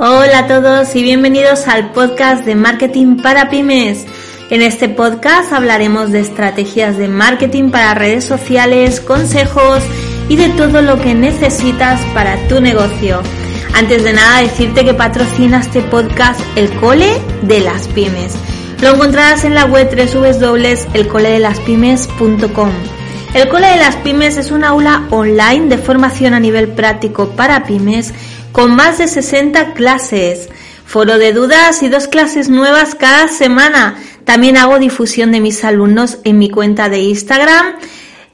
Hola a todos y bienvenidos al podcast de Marketing para Pymes. En este podcast hablaremos de estrategias de marketing para redes sociales, consejos y de todo lo que necesitas para tu negocio. Antes de nada decirte que patrocina este podcast el Cole de las Pymes. Lo encontrarás en la web www.elcoledelaspymes.com. El Cole de las Pymes es una aula online de formación a nivel práctico para pymes con más de 60 clases, foro de dudas y dos clases nuevas cada semana. También hago difusión de mis alumnos en mi cuenta de Instagram.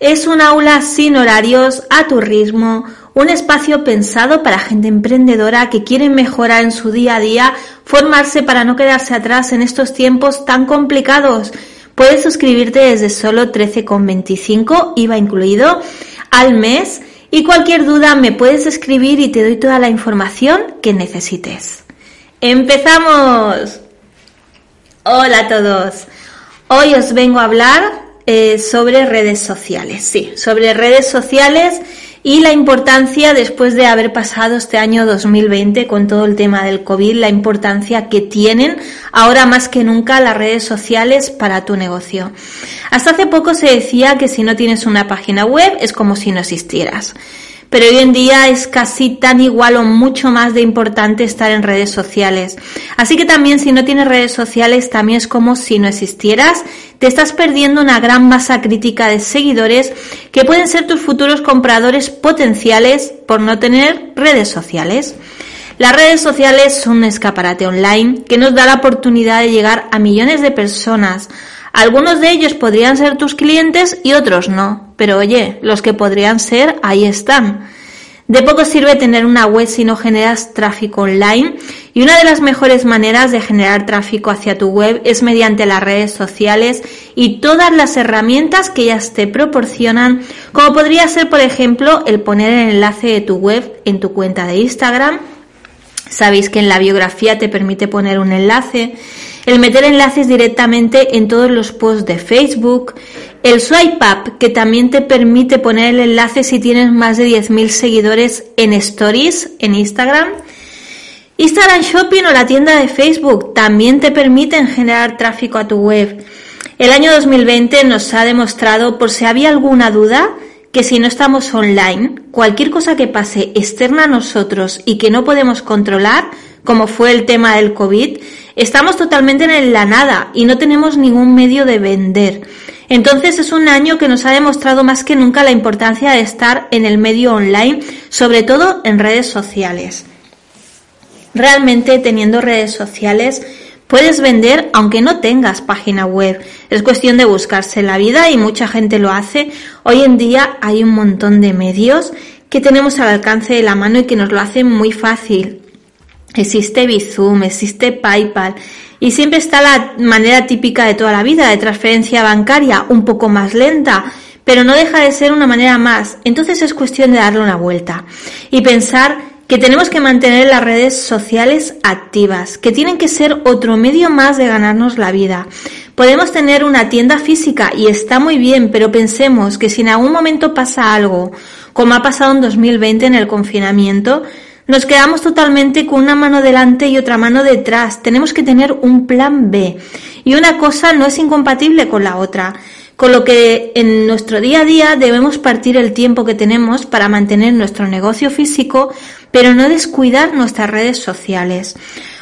Es un aula sin horarios, a tu ritmo, un espacio pensado para gente emprendedora que quiere mejorar en su día a día, formarse para no quedarse atrás en estos tiempos tan complicados. Puedes suscribirte desde solo 13,25 IVA incluido al mes y cualquier duda me puedes escribir y te doy toda la información que necesites. ¡Empezamos! Hola a todos. Hoy os vengo a hablar eh, sobre redes sociales. Sí, sobre redes sociales y la importancia, después de haber pasado este año 2020 con todo el tema del COVID, la importancia que tienen ahora más que nunca las redes sociales para tu negocio. Hasta hace poco se decía que si no tienes una página web es como si no existieras pero hoy en día es casi tan igual o mucho más de importante estar en redes sociales. Así que también si no tienes redes sociales también es como si no existieras, te estás perdiendo una gran masa crítica de seguidores que pueden ser tus futuros compradores potenciales por no tener redes sociales. Las redes sociales son un escaparate online que nos da la oportunidad de llegar a millones de personas, algunos de ellos podrían ser tus clientes y otros no, pero oye, los que podrían ser, ahí están. De poco sirve tener una web si no generas tráfico online y una de las mejores maneras de generar tráfico hacia tu web es mediante las redes sociales y todas las herramientas que ellas te proporcionan, como podría ser por ejemplo el poner el enlace de tu web en tu cuenta de Instagram. Sabéis que en la biografía te permite poner un enlace el meter enlaces directamente en todos los posts de Facebook, el swipe up que también te permite poner el enlace si tienes más de 10.000 seguidores en stories en Instagram. Instagram Shopping o la tienda de Facebook también te permiten generar tráfico a tu web. El año 2020 nos ha demostrado, por si había alguna duda, que si no estamos online, cualquier cosa que pase externa a nosotros y que no podemos controlar, como fue el tema del COVID, estamos totalmente en la nada y no tenemos ningún medio de vender. Entonces es un año que nos ha demostrado más que nunca la importancia de estar en el medio online, sobre todo en redes sociales. Realmente teniendo redes sociales puedes vender aunque no tengas página web. Es cuestión de buscarse la vida y mucha gente lo hace. Hoy en día hay un montón de medios que tenemos al alcance de la mano y que nos lo hacen muy fácil. Existe Bizum, existe PayPal y siempre está la manera típica de toda la vida de transferencia bancaria, un poco más lenta, pero no deja de ser una manera más. Entonces es cuestión de darle una vuelta y pensar que tenemos que mantener las redes sociales activas, que tienen que ser otro medio más de ganarnos la vida. Podemos tener una tienda física y está muy bien, pero pensemos que si en algún momento pasa algo, como ha pasado en 2020 en el confinamiento, nos quedamos totalmente con una mano delante y otra mano detrás. Tenemos que tener un plan B. Y una cosa no es incompatible con la otra. Con lo que en nuestro día a día debemos partir el tiempo que tenemos para mantener nuestro negocio físico, pero no descuidar nuestras redes sociales.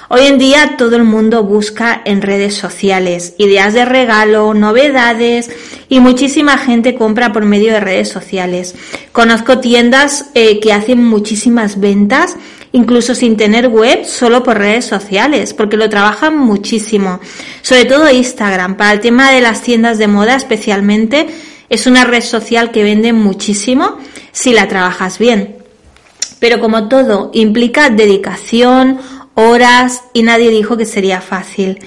Hoy en día todo el mundo busca en redes sociales ideas de regalo, novedades y muchísima gente compra por medio de redes sociales. Conozco tiendas eh, que hacen muchísimas ventas incluso sin tener web, solo por redes sociales, porque lo trabajan muchísimo. Sobre todo Instagram, para el tema de las tiendas de moda especialmente, es una red social que vende muchísimo si la trabajas bien. Pero como todo, implica dedicación, horas y nadie dijo que sería fácil.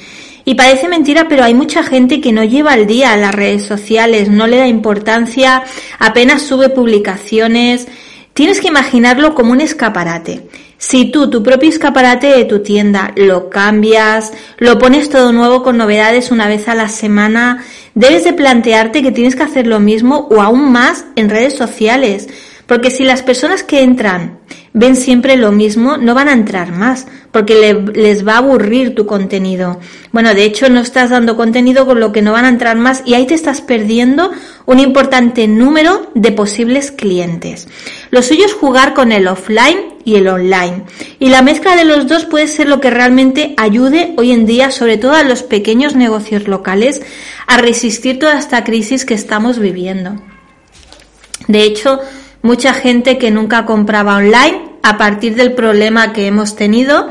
Y parece mentira, pero hay mucha gente que no lleva al día a las redes sociales, no le da importancia, apenas sube publicaciones. Tienes que imaginarlo como un escaparate. Si tú, tu propio escaparate de tu tienda, lo cambias, lo pones todo nuevo con novedades una vez a la semana, debes de plantearte que tienes que hacer lo mismo o aún más en redes sociales. Porque si las personas que entran ven siempre lo mismo, no van a entrar más, porque les va a aburrir tu contenido. Bueno, de hecho no estás dando contenido con lo que no van a entrar más y ahí te estás perdiendo un importante número de posibles clientes. Lo suyo es jugar con el offline y el online. Y la mezcla de los dos puede ser lo que realmente ayude hoy en día, sobre todo a los pequeños negocios locales, a resistir toda esta crisis que estamos viviendo. De hecho, mucha gente que nunca compraba online, a partir del problema que hemos tenido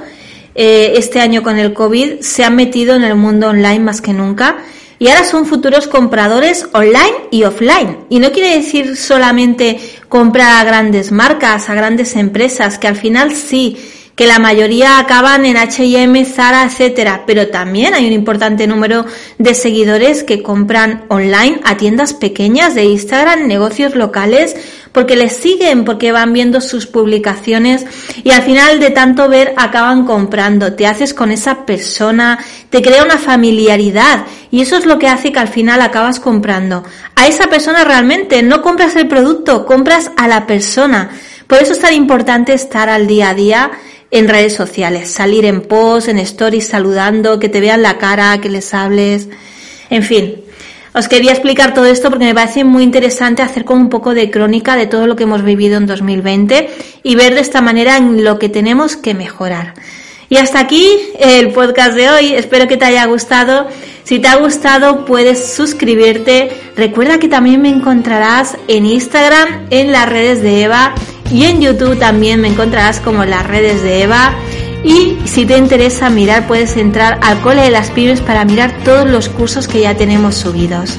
eh, este año con el COVID, se han metido en el mundo online más que nunca y ahora son futuros compradores online y offline. Y no quiere decir solamente comprar a grandes marcas, a grandes empresas, que al final sí que la mayoría acaban en H&M, Zara, etcétera, pero también hay un importante número de seguidores que compran online a tiendas pequeñas de Instagram, negocios locales, porque les siguen, porque van viendo sus publicaciones y al final de tanto ver acaban comprando. Te haces con esa persona, te crea una familiaridad y eso es lo que hace que al final acabas comprando. A esa persona realmente no compras el producto, compras a la persona. Por eso es tan importante estar al día a día en redes sociales, salir en post, en stories saludando, que te vean la cara, que les hables, en fin. Os quería explicar todo esto porque me parece muy interesante hacer como un poco de crónica de todo lo que hemos vivido en 2020 y ver de esta manera en lo que tenemos que mejorar. Y hasta aquí el podcast de hoy. Espero que te haya gustado. Si te ha gustado, puedes suscribirte. Recuerda que también me encontrarás en Instagram, en las redes de Eva y en YouTube también me encontrarás como las redes de Eva. Y si te interesa mirar, puedes entrar al Cole de las Pymes para mirar todos los cursos que ya tenemos subidos.